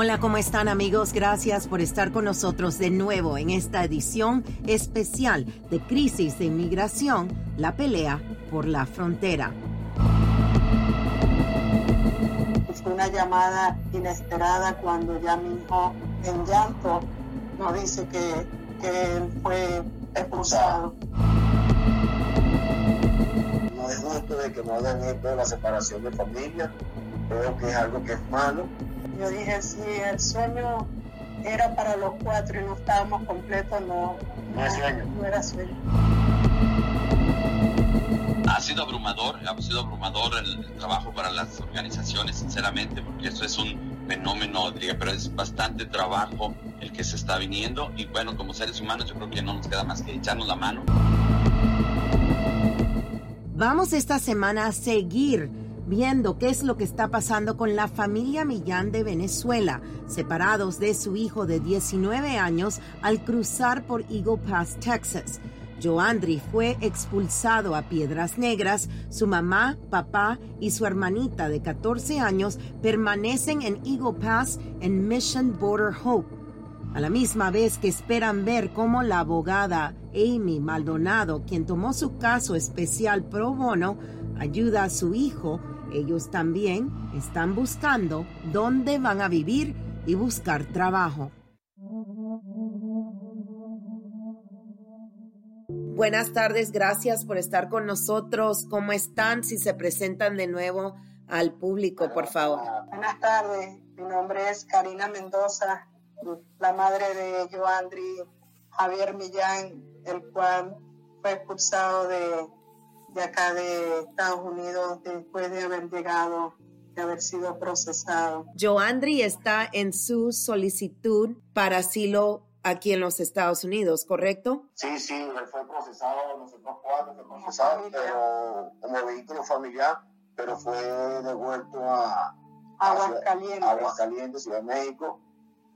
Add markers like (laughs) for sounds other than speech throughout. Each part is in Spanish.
Hola, ¿cómo están amigos? Gracias por estar con nosotros de nuevo en esta edición especial de Crisis de Inmigración, la pelea por la frontera. Fue una llamada inesperada cuando ya mi hijo en llanto nos dice que, que fue expulsado. No es justo de que no hagan esto de la separación de familia. Creo que es algo que es malo yo dije, si el sueño era para los cuatro y no estábamos completos, no, no, sueño. no era sueño. Ha sido abrumador, ha sido abrumador el, trabajo para las organizaciones, sinceramente, porque eso es un fenómeno, diría, pero es bastante trabajo el que se está viniendo y bueno, como seres humanos yo creo que no nos queda más que echarnos la mano. Vamos esta semana a seguir viendo qué es lo que está pasando con la familia Millán de Venezuela, separados de su hijo de 19 años al cruzar por Eagle Pass, Texas. Joandri fue expulsado a Piedras Negras. Su mamá, papá y su hermanita de 14 años permanecen en Eagle Pass en Mission Border Hope. A la misma vez que esperan ver cómo la abogada Amy Maldonado, quien tomó su caso especial pro bono, ayuda a su hijo ellos también están buscando dónde van a vivir y buscar trabajo. Buenas tardes, gracias por estar con nosotros. ¿Cómo están? Si se presentan de nuevo al público, por favor. Buenas tardes, mi nombre es Karina Mendoza, la madre de Joandri Javier Millán, el cual fue expulsado de de acá de Estados Unidos después de haber llegado, de haber sido procesado. Joandri está en su solicitud para asilo aquí en los Estados Unidos, ¿correcto? Sí, sí, él fue procesado, nosotros cuatro fue procesado, pero como vehículo familiar, pero fue devuelto a Aguascalientes, Aguascalientes, Ciudad de México,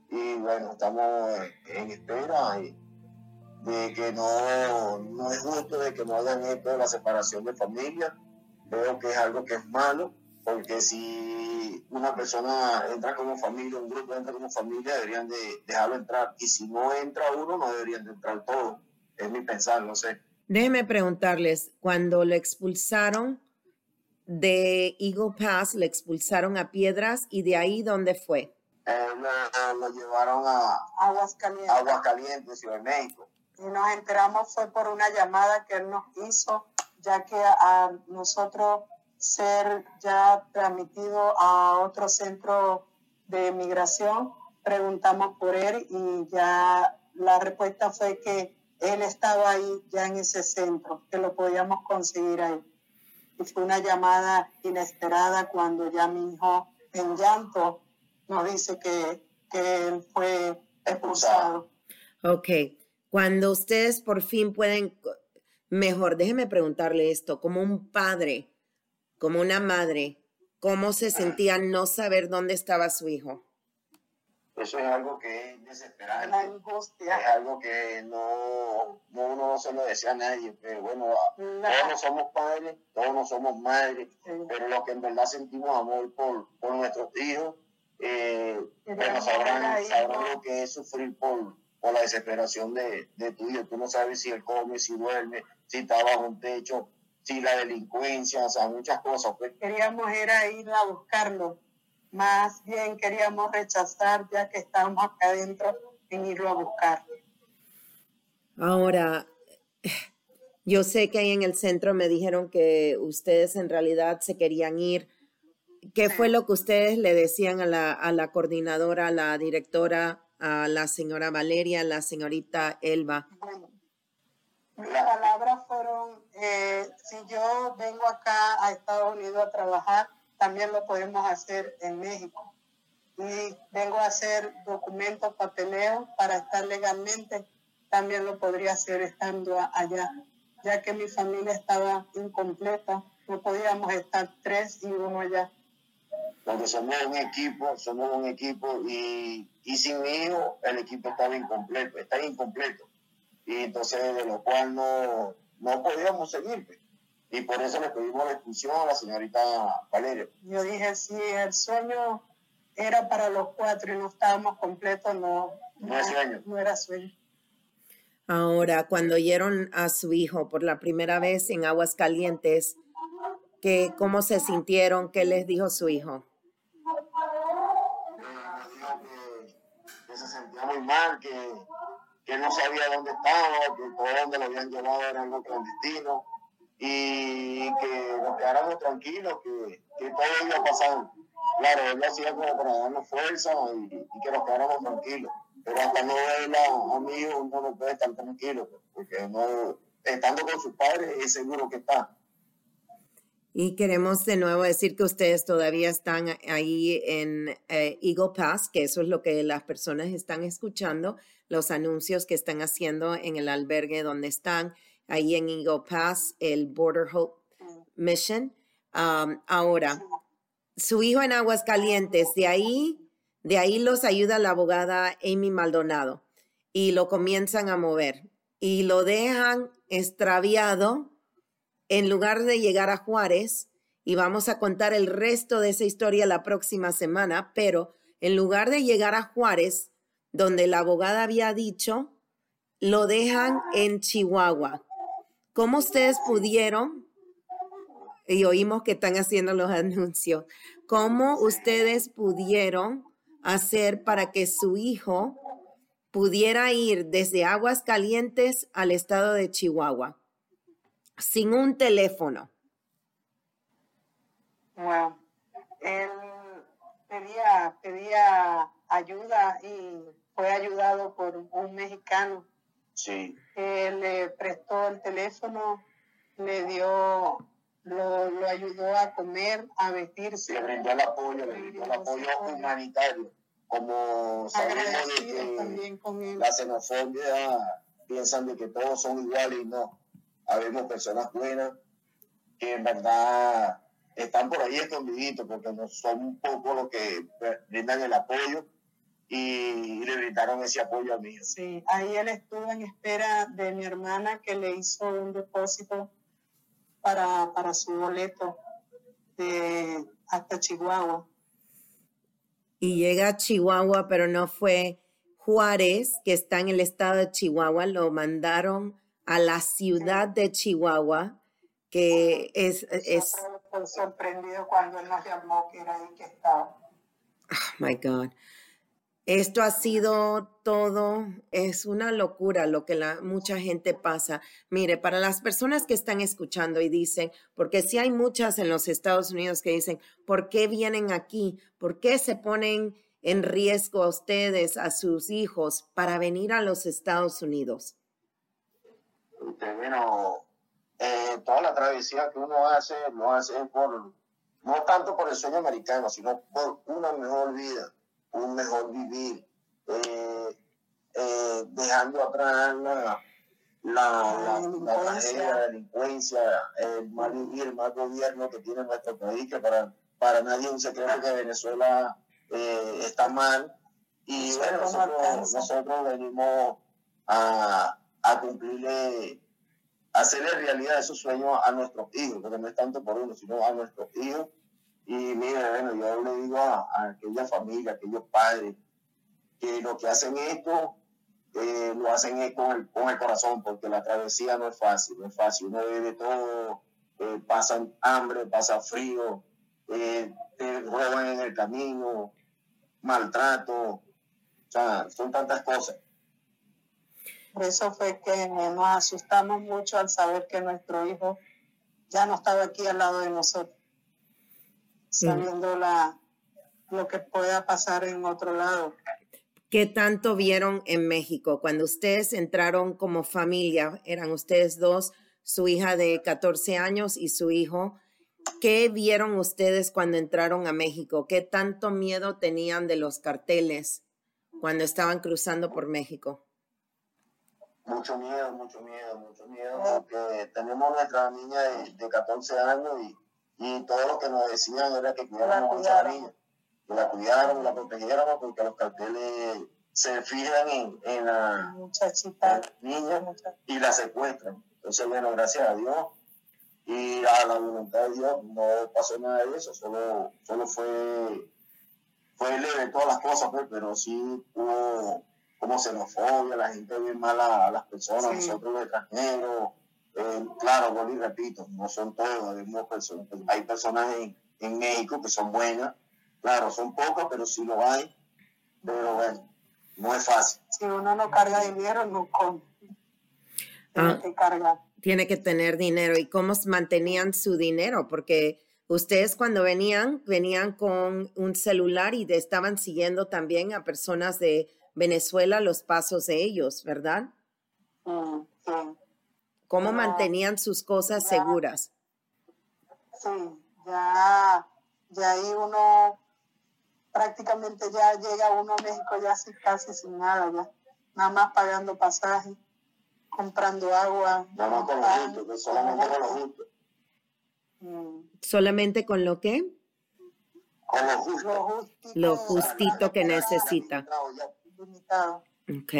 y bueno, estamos en espera y de que no, no es justo de que no hagan esto de la separación de familia. Veo que es algo que es malo, porque si una persona entra como familia, un grupo entra como familia, deberían de dejarlo entrar. Y si no entra uno, no deberían de entrar todos. Es mi pensar, no sé. Déjeme preguntarles, cuando le expulsaron de Eagle Pass, le expulsaron a Piedras y de ahí, ¿dónde fue? Eh, lo, llevaron a Aguascalientes, Aguascalientes Ciudad de México y nos enteramos fue por una llamada que él nos hizo, ya que a nosotros ser ya transmitido a otro centro de migración, preguntamos por él y ya la respuesta fue que él estaba ahí ya en ese centro, que lo podíamos conseguir ahí. Y fue una llamada inesperada cuando ya mi hijo en llanto nos dice que, que él fue expulsado. Ok. Cuando ustedes por fin pueden, mejor, déjeme preguntarle esto, como un padre, como una madre, ¿cómo se sentía no saber dónde estaba su hijo? Eso es algo que es desesperante. La angustia. Es algo que no, uno no se lo decía a nadie, pero bueno, todos somos padres, todos no somos madres, pero lo que en verdad sentimos amor por, por nuestros hijos, eh, bueno, sabrán, sabrán lo que es sufrir por, o la desesperación de, de tu hijo. Tú no sabes si él come, si duerme, si está bajo un techo, si la delincuencia, o sea, muchas cosas. Pues. Queríamos ir a ir a buscarlo. Más bien queríamos rechazar ya que estábamos acá adentro en irlo a buscar. Ahora, yo sé que ahí en el centro me dijeron que ustedes en realidad se querían ir. ¿Qué fue lo que ustedes le decían a la, a la coordinadora, a la directora a la señora Valeria, la señorita Elba? Mis palabras fueron, eh, si yo vengo acá a Estados Unidos a trabajar, también lo podemos hacer en México. Y vengo a hacer documentos, papeleo para estar legalmente, también lo podría hacer estando allá, ya que mi familia estaba incompleta, no podíamos estar tres y uno allá. Porque somos un equipo, somos un equipo y, y sin mi hijo el equipo estaba incompleto, está incompleto. Y entonces de lo cual no, no podíamos seguir. Pues. Y por eso le pedimos la exclusión a la señorita Valeria. Yo dije, si el sueño era para los cuatro y no estábamos completos, no, no, no, sueño. no era sueño. Ahora, cuando oyeron a su hijo por la primera vez en Aguas Calientes, que, ¿cómo se sintieron? ¿Qué les dijo su hijo? Que, no sabía dónde estaba, que todo donde lo habían llevado era algo clandestino y que nos quedáramos tranquilos, que, que todo iba a pasar. Claro, él lo hacía como para darnos fuerza y, que nos quedáramos tranquilos. Pero hasta no verla a uno no puede estar tranquilo, porque no, estando con sus padres es seguro que está. Y queremos de nuevo decir que ustedes todavía están ahí en eh, Eagle Pass, que eso es lo que las personas están escuchando, los anuncios que están haciendo en el albergue donde están, ahí en Eagle Pass, el Border Hope Mission. Um, ahora, su hijo en Aguas Calientes, de ahí, de ahí los ayuda la abogada Amy Maldonado y lo comienzan a mover y lo dejan extraviado en lugar de llegar a Juárez, y vamos a contar el resto de esa historia la próxima semana, pero en lugar de llegar a Juárez, donde la abogada había dicho, lo dejan en Chihuahua. ¿Cómo ustedes pudieron? Y oímos que están haciendo los anuncios. ¿Cómo ustedes pudieron hacer para que su hijo pudiera ir desde Aguas Calientes al estado de Chihuahua? Sin un teléfono. Wow. Él pedía, pedía ayuda y fue ayudado por un mexicano. Sí. Él le prestó el teléfono, le dio, lo, lo ayudó a comer, a vestirse. Le brindó el apoyo, le brindó el apoyo humanitario. Como sabemos de que la xenofobia piensan de que todos son iguales y no habemos personas buenas que en verdad están por ahí escondiditos porque no son un poco los que brindan el apoyo y le brindaron ese apoyo a mí. Sí, ahí él estuvo en espera de mi hermana que le hizo un depósito para, para su boleto de, hasta Chihuahua. Y llega a Chihuahua, pero no fue Juárez, que está en el estado de Chihuahua, lo mandaron a la ciudad de Chihuahua, que es... es sorprendido cuando él nos llamó que era ahí que estaba. Oh, my God. Esto ha sido todo, es una locura lo que la, mucha gente pasa. Mire, para las personas que están escuchando y dicen, porque si hay muchas en los Estados Unidos que dicen, ¿por qué vienen aquí? ¿Por qué se ponen en riesgo a ustedes, a sus hijos, para venir a los Estados Unidos? Bueno, eh, toda la travesía que uno hace, lo hace por, no tanto por el sueño americano, sino por una mejor vida, un mejor vivir, eh, eh, dejando atrás la, la, la, la, delincuencia, el mal vivir, el mal gobierno que tiene nuestro país, que para, para nadie es un secreto que Venezuela está mal. Y bueno, nosotros, nosotros venimos a, a cumplirle, hacerle realidad esos sueños a nuestros hijos, porque no es tanto por uno, sino a nuestros hijos. Y mira, bueno, yo le digo a, aquella familia, a aquellos padres, que lo que hacen esto, eh, lo hacen con el, con el corazón, porque la travesía no es fácil, no es fácil. Uno de todo, eh, pasan hambre, pasa frío, eh, te roban en el camino, maltrato, o sea, son tantas cosas. Por eso fue que nos asustamos mucho al saber que nuestro hijo ya no estaba aquí al lado de nosotros, sabiendo la, lo que pueda pasar en otro lado. ¿Qué tanto vieron en México? Cuando ustedes entraron como familia, eran ustedes dos, su hija de 14 años y su hijo. ¿Qué vieron ustedes cuando entraron a México? ¿Qué tanto miedo tenían de los carteles cuando estaban cruzando por México? Mucho miedo, mucho miedo, mucho miedo, porque tenemos nuestra niña de, 14 años y, y, todo lo que nos decían era que cuidáramos a esa niña, que la cuidáramos, la protegiéramos, porque los carteles se fijan en, en la muchachita niña y la secuestran. Entonces, bueno, gracias a Dios y a la voluntad de Dios no pasó nada de eso, solo, solo fue, fue leve todas las cosas, pues, pero sí hubo como xenofobia, la gente ve mal a, las personas, nosotros los extranjeros. Eh, claro, bueno, y repito, no son todos, hay personas, hay personas en, en México que son buenas, claro, son pocas, pero sí lo hay, pero bueno, no es fácil. Si uno no carga dinero, no come. Tiene ah. que cargar tiene que tener dinero y cómo mantenían su dinero, porque ustedes cuando venían, venían con un celular y estaban siguiendo también a personas de Venezuela los pasos de ellos, ¿verdad? Mm, sí. ¿Cómo mantenían sus cosas seguras? Sí, ya, ya ahí uno prácticamente ya llega uno a México ya casi sin nada, ya nada más pagando pasaje comprando agua. No, no con lo justo, solamente con lo justo. Mm. ¿Solamente con lo qué? Con lo justo. Lo justito, lo justito que necesita. Ok.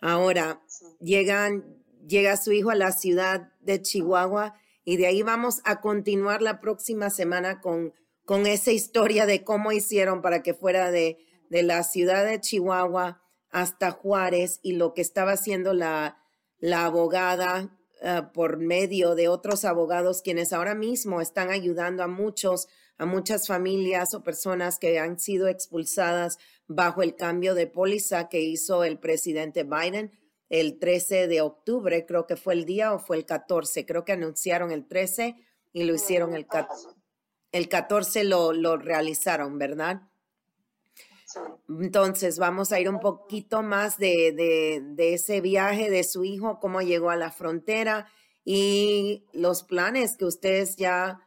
Ahora, llegan, llega su hijo a la ciudad de Chihuahua y de ahí vamos a continuar la próxima semana con, con esa historia de cómo hicieron para que fuera de, de la ciudad de Chihuahua hasta Juárez y lo que estaba haciendo la, la abogada ah, por medio de otros abogados quienes ahora mismo están ayudando a muchos, a muchas familias o personas que han sido expulsadas bajo el cambio de póliza que hizo el presidente Biden el 13 de octubre, creo que fue el día o fue el 14, creo que anunciaron el 13 y lo hicieron el 14. El 14 lo, lo realizaron, ¿verdad? Entonces, vamos a ir un poquito más de, ese viaje de su hijo, cómo llegó a la frontera y los planes que ustedes ya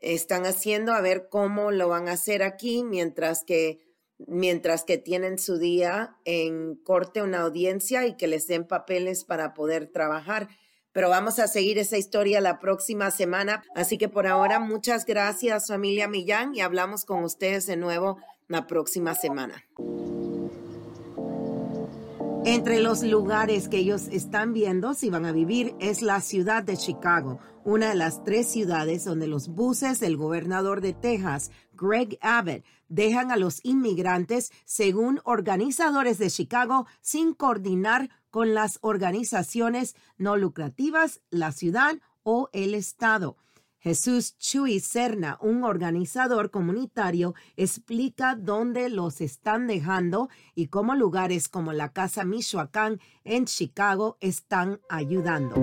están haciendo, a ver cómo lo van a hacer aquí mientras que mientras que tienen su día en corte una audiencia y que les den papeles para poder trabajar. Pero vamos a seguir esa historia la próxima semana. Así que por ahora, muchas gracias familia Millán y hablamos con ustedes de nuevo la próxima semana. Entre los lugares que ellos están viendo si van a vivir es la ciudad de Chicago, una de las tres ciudades donde los buses del gobernador de Texas, Greg Abbott, dejan a los inmigrantes según organizadores de Chicago sin coordinar con las organizaciones no lucrativas, la ciudad o el estado. Jesús Chuy Serna, un organizador comunitario, explica dónde los están dejando y cómo lugares como la Casa Michoacán en Chicago están ayudando.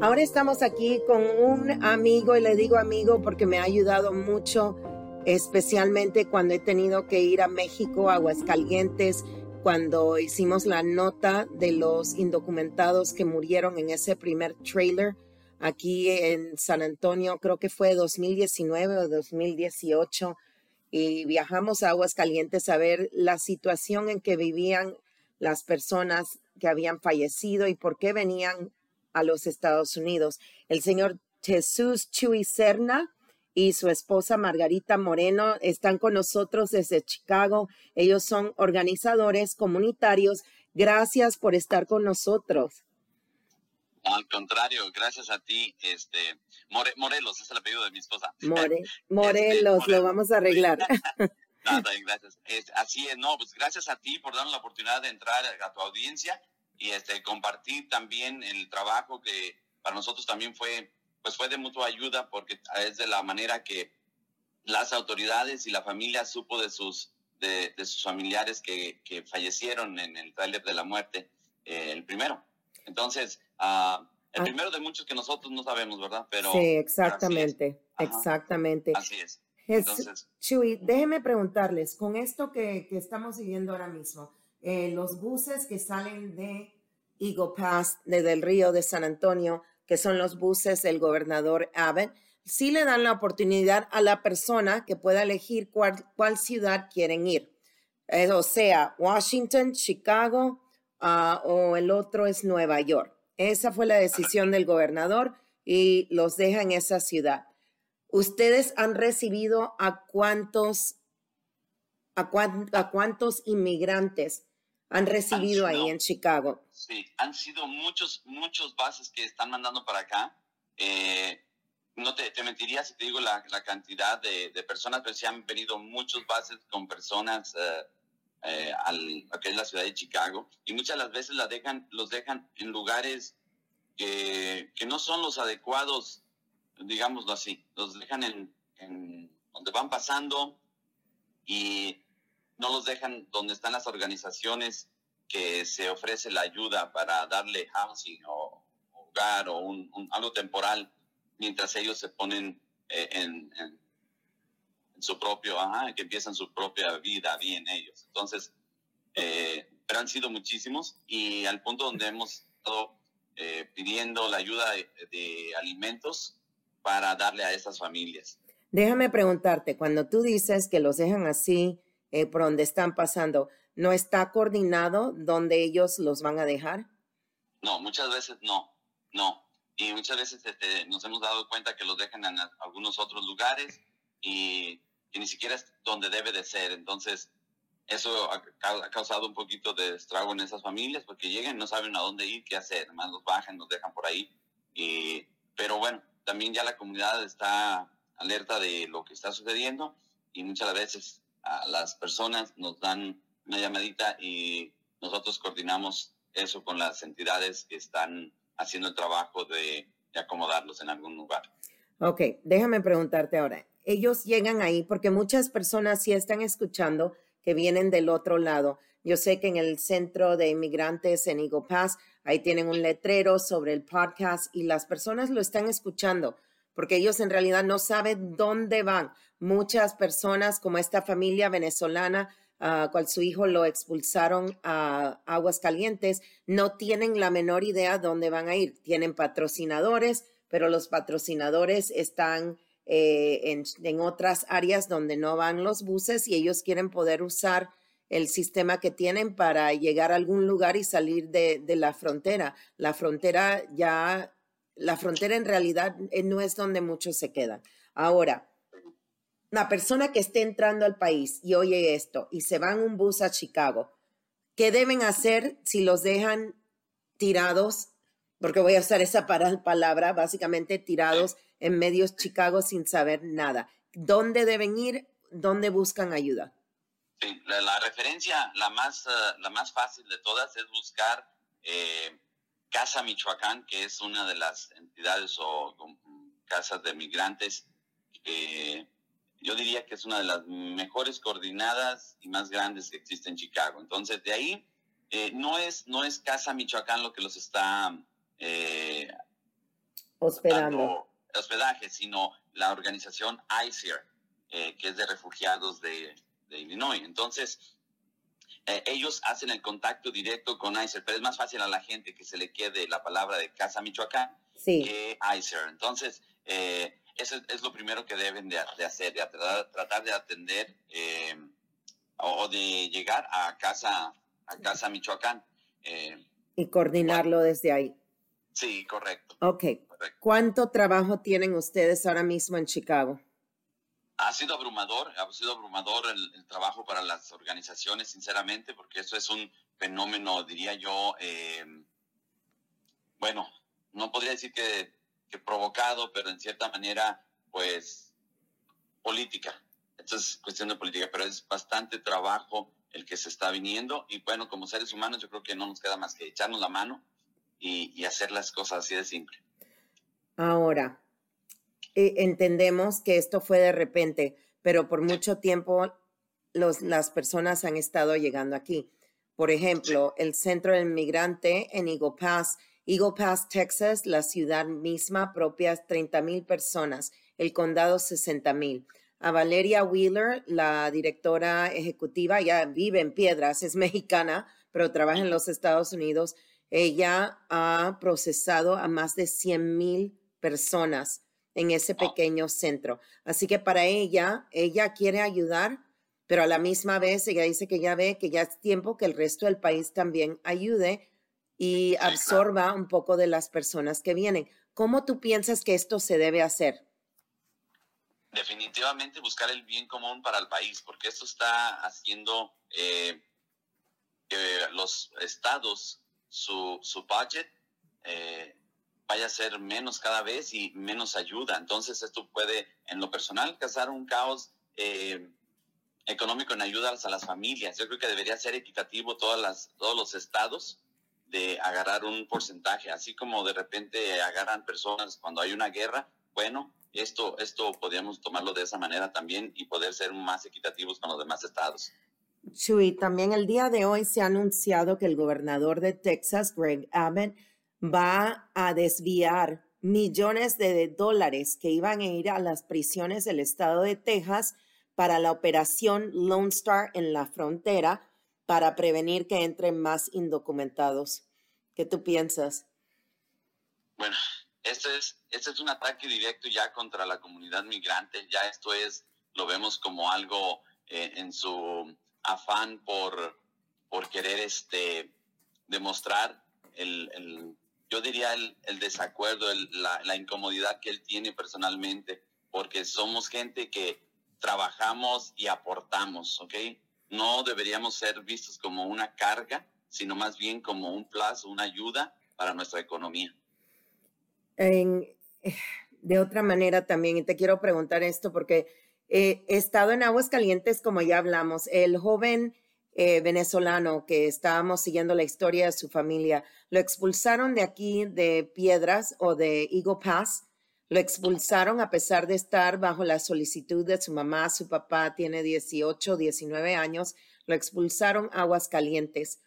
Ahora estamos aquí con un amigo y le digo amigo porque me ha ayudado mucho, especialmente cuando he tenido que ir a México, Aguascalientes, cuando hicimos la nota de los indocumentados que murieron en ese primer trailer aquí en San Antonio, creo que fue 2019 o 2018, y viajamos a Aguas Calientes a ver la situación en que vivían las personas que habían fallecido y por qué venían a los Estados Unidos. El señor Jesús Chuy Serna y su esposa Margarita Moreno están con nosotros desde Chicago. Ellos son organizadores comunitarios. Gracias por estar con nosotros. Al contrario, gracias a ti, este Morelos es el apellido de mi esposa. (laughs) More, Morelos, este, lo vamos a arreglar. (laughs) (laughs) Nada, gracias. así es, no, pues gracias a ti por darnos la oportunidad de entrar a tu audiencia y este compartir también el trabajo que para nosotros también fue pues fue de mutua ayuda porque es de la manera que las autoridades y la familia supo de sus, de, sus familiares que, que, fallecieron en el tráiler de la muerte, eh, el primero. Entonces, uh, el ah. primero de muchos que nosotros no sabemos, ¿verdad? Pero, sí, exactamente, exactamente. Así es. Entonces, Chuy, déjeme preguntarles, con esto que, que estamos viviendo ahora mismo, eh, los buses que salen de Eagle Pass, desde el río de San Antonio, que son los buses del gobernador Abbott, sí le dan la oportunidad a la persona que pueda elegir cuál, ciudad quieren ir. Eh, o sea, Washington, Chicago uh, o el otro es Nueva York. Esa fue la decisión del gobernador y los deja en esa ciudad. ¿Ustedes han recibido a a, a cuántos inmigrantes han recibido ahí en Chicago? Sí, han sido muchos, muchos bases que están mandando para acá. Eh, no te, te, mentiría si te digo la, la cantidad de, de, personas, pero sí han venido muchos bases con personas eh, eh, al, a que es la ciudad de Chicago y muchas de las veces la dejan, los dejan en lugares que, que no son los adecuados, digámoslo así, los dejan en, en donde van pasando y no los dejan donde están las organizaciones que se ofrece la ayuda para darle housing o hogar o un, un algo temporal mientras ellos se ponen eh, en, su propio, ajá, que empiezan su propia vida bien ellos. Entonces, eh, pero han sido muchísimos y al punto donde hemos estado eh, pidiendo la ayuda de alimentos para darle a esas familias. Déjame preguntarte, cuando tú dices que los dejan así, eh, por donde están pasando, ¿no está coordinado dónde ellos los van a dejar? No, muchas veces no, no. Y muchas veces este, nos hemos dado cuenta que los dejan en algunos otros lugares y, y, ni siquiera es donde debe de ser. Entonces, eso ha, ha, causado un poquito de estrago en esas familias porque llegan y no saben a dónde ir, qué hacer. Además, los bajan, los dejan por ahí. Y, pero bueno, también ya la comunidad está alerta de lo que está sucediendo y muchas veces las personas nos dan una llamadita y nosotros coordinamos eso con las entidades que están haciendo el trabajo de, de acomodarlos en algún lugar. Ok, déjame preguntarte ahora. Ellos llegan ahí porque muchas personas sí están escuchando que vienen del otro lado. Yo sé que en el centro de inmigrantes en Eagle Pass, ahí tienen un letrero sobre el podcast y las personas lo están escuchando porque ellos en realidad no saben dónde van. Muchas personas, como esta familia venezolana, uh, cual su hijo lo expulsaron a aguas calientes, no tienen la menor idea dónde van a ir. Tienen patrocinadores, pero los patrocinadores están eh, en, en otras áreas donde no van los buses y ellos quieren poder usar el sistema que tienen para llegar a algún lugar y salir de, de la frontera. La frontera ya la frontera en realidad eh, no es donde muchos se quedan. Ahora, la persona que esté entrando al país y oye esto y se va en un bus a Chicago, ¿qué deben hacer si los dejan tirados? Porque voy a usar esa palabra, básicamente tirados en medios Chicago sin saber nada. ¿Dónde deben ir? ¿Dónde buscan ayuda? La, referencia, la más, uh, la más fácil de todas es buscar eh, Casa Michoacán, que es una de las entidades o, casas de migrantes que yo diría que es una de las mejores coordinadas y más grandes que existe en Chicago. Entonces, de ahí eh, no, es, no es Casa Michoacán lo que los está eh, hospedando hospedaje, sino la organización ICER, eh, que es de refugiados de, de Illinois. Entonces, eh, ellos hacen el contacto directo con ICER, pero es más fácil a la gente que se le quede la palabra de Casa Michoacán sí. que ICER. Entonces, eh, eso es, lo primero que deben de, de hacer, de tratar, tratar de atender eh, o, o, de llegar a Casa, a casa Michoacán. Eh, y coordinarlo bueno, desde ahí. Sí, correcto. Ok. Correcto. ¿Cuánto trabajo tienen ustedes ahora mismo en Chicago? Ha sido abrumador, ha sido abrumador el, el, trabajo para las organizaciones, sinceramente, porque eso es un fenómeno, diría yo, eh, bueno, no podría decir que, que, provocado, pero en cierta manera, pues, política. Esto es cuestión de política, pero es bastante trabajo el que se está viniendo y bueno, como seres humanos yo creo que no nos queda más que echarnos la mano y, y hacer las cosas así de simple. Ahora, eh, entendemos que esto fue de repente, pero por mucho tiempo los, las personas han estado llegando aquí. Por ejemplo, el centro del migrante en Eagle Pass, Eagle Pass, Texas, la ciudad misma propia, 30 mil personas, el condado 60 mil. a Valeria Wheeler, la directora ejecutiva, ya vive en Piedras, es (laughs) mexicana, pero trabaja en los Estados Unidos. Ella ha procesado a más de 100 mil personas en ese pequeño centro. Así que para ella, ella quiere ayudar, pero a la misma vez ella dice que ya ve que ya es tiempo que el resto del país también ayude y absorba un poco de las personas que vienen. ¿Cómo tú piensas que esto se debe hacer? Definitivamente buscar el bien común para el país, porque esto está haciendo eh, que los estados, su, su budget eh, vaya a ser menos cada vez y menos ayuda. Entonces esto puede, en lo personal, causar un caos eh, económico en ayudas a las familias. Yo creo que debería ser equitativo todas las, todos los estados de agarrar un porcentaje, así como de repente agarran personas cuando hay una guerra. Bueno, esto, esto podríamos tomarlo de esa manera también y poder ser más equitativos con los demás estados. Chuy, también el día de hoy se ha anunciado que el gobernador de Texas, Greg Abbott, va a desviar millones de dólares que iban a ir a las prisiones del estado de Texas para la operación Lone Star en la frontera para prevenir que entren más indocumentados. ¿Qué tú piensas? Bueno, este es, este es un ataque directo ya contra la comunidad migrante. Ya esto es, lo vemos como algo eh, en su afán por, por querer este, demostrar el, yo diría el, desacuerdo, la, la, incomodidad que él tiene personalmente, porque somos gente que trabajamos y aportamos, ¿ok? No deberíamos ser vistos como una carga, sino más bien como un plazo, una ayuda para nuestra economía. de otra manera también, y te quiero preguntar esto porque he estado en Aguas Calientes, como ya hablamos, el joven eh, venezolano que estábamos siguiendo la historia de su familia, lo expulsaron de aquí de Piedras o de Eagle Pass. Lo expulsaron a pesar de estar bajo la solicitud de su mamá, su papá tiene 18, 19 años, lo expulsaron a Aguas Calientes.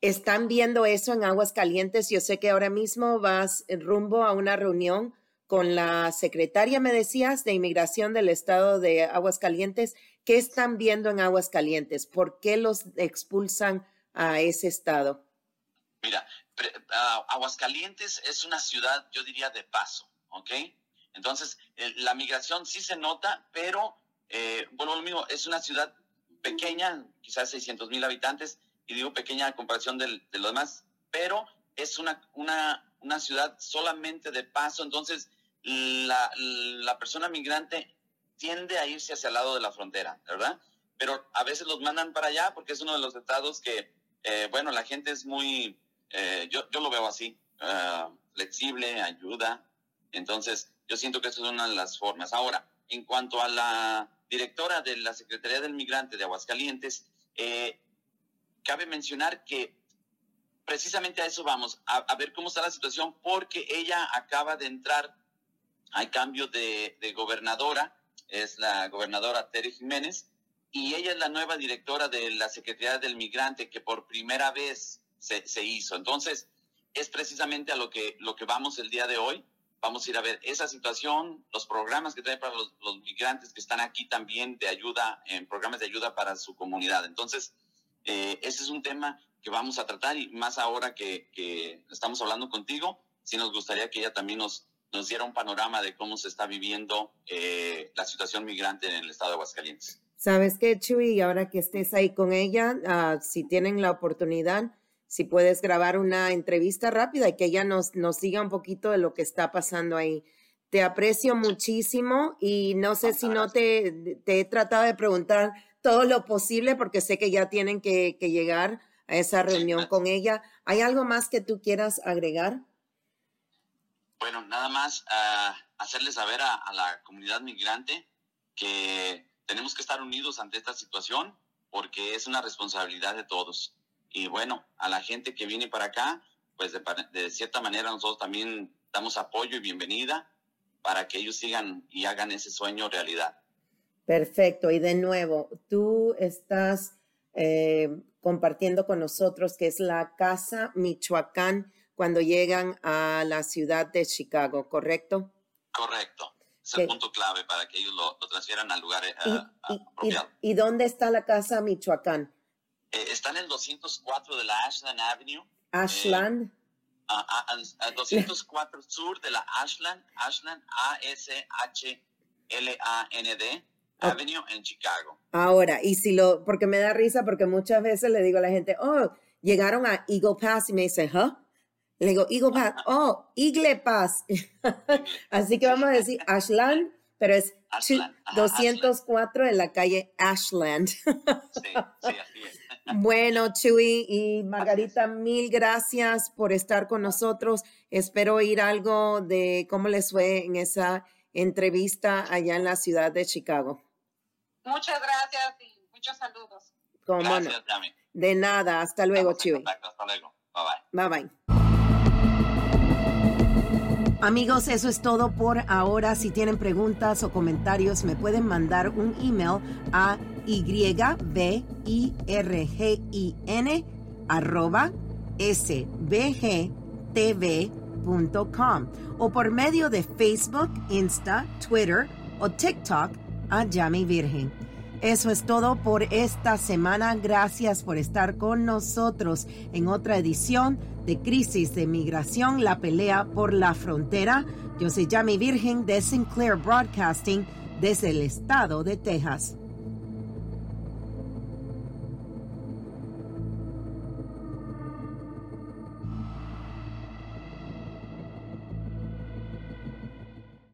Están viendo eso en Aguas Calientes. Yo sé que ahora mismo vas rumbo a una reunión con la secretaria, me decías, de inmigración del estado de Aguascalientes. ¿Qué están viendo en Aguascalientes? ¿Por qué los expulsan a ese estado? Mira, Aguascalientes es una ciudad, yo diría, de paso, ¿ok? Entonces, la migración sí se nota, pero, eh, bueno, lo mismo, es una ciudad pequeña, quizás 600 mil habitantes, y digo pequeña en comparación de, de lo demás, pero es una, una, una ciudad solamente de paso, entonces la, la persona migrante tiende a irse hacia el lado de la frontera, ¿verdad? Pero a veces los mandan para allá porque es uno de los estados que, eh, bueno, la gente es muy, eh, yo, yo lo veo así, uh, flexible, ayuda. Entonces, yo siento que eso es una de las formas. Ahora, en cuanto a la directora de la Secretaría del Migrante de Aguascalientes, eh, cabe mencionar que precisamente a eso vamos, a, a, ver cómo está la situación, porque ella acaba de entrar hay cambio de, gobernadora, es la gobernadora Tere Jiménez, y ella es la nueva directora de la Secretaría del Migrante que por primera vez se, hizo. Entonces, es precisamente a lo que, lo que vamos el día de hoy. Vamos a ir a ver esa situación, los programas que trae para los, migrantes que están aquí también de ayuda, en programas de ayuda para su comunidad. Entonces, eh, ese es un tema que vamos a tratar y más ahora que, que estamos hablando contigo, sí nos gustaría que ella también nos, nos diera un panorama de cómo se está viviendo eh, la situación migrante en el estado de Aguascalientes. ¿Sabes qué, Chuy? Ahora que estés ahí con ella, uh, si tienen la oportunidad, si puedes grabar una entrevista rápida y que ella nos, nos diga un poquito de lo que está pasando ahí. Te aprecio muchísimo y no sé si no te, te, he tratado de preguntar todo lo posible porque sé que ya tienen que, que llegar a esa reunión con ella. ¿Hay algo más que tú quieras agregar? Bueno, nada más uh, hacerle saber a, a, la comunidad migrante que tenemos que estar unidos ante esta situación porque es una responsabilidad de todos. Y bueno, a la gente que viene para acá, pues de, de cierta manera nosotros también damos apoyo y bienvenida para que ellos sigan y hagan ese sueño realidad. Perfecto. Y de nuevo, tú estás eh, compartiendo con nosotros que es la Casa Michoacán cuando llegan a la ciudad de Chicago, ¿correcto? Correcto. Es el punto clave para que ellos lo, transfieran al lugar ¿Y, y, dónde está la casa Michoacán? Eh, está en el 204 de la Ashland Avenue. Ashland. a, 204 sur de la Ashland, Ashland, A-S-H-L-A-N-D. Avenue en Chicago. Ahora, y si lo, porque me da risa, porque muchas veces le digo a la gente, oh, llegaron a Eagle Pass y me dice, ¿huh? Le digo, Eagle Pass, oh, Eagle Pass. (laughs) así que vamos a decir Ashland, pero es 204 en la calle Ashland. sí, sí, así es. Bueno, Chuy y Margarita, mil gracias por estar con nosotros. Espero oír algo de cómo les fue en esa entrevista allá en la ciudad de Chicago. Muchas gracias y muchos saludos. gracias, De nada, hasta luego, Chuy. Hasta luego. Bye bye. Bye bye. Amigos, eso es todo por ahora. Si tienen preguntas o comentarios, me pueden mandar un email a yvirgin arroba sbgtv.com o por medio de Facebook, Insta, Twitter o TikTok a Yami Virgen. Eso es todo por esta semana. Gracias por estar con nosotros en otra edición de Crisis de Migración, la pelea por la frontera. Yo soy Yami Virgen de Sinclair Broadcasting desde el estado de Texas.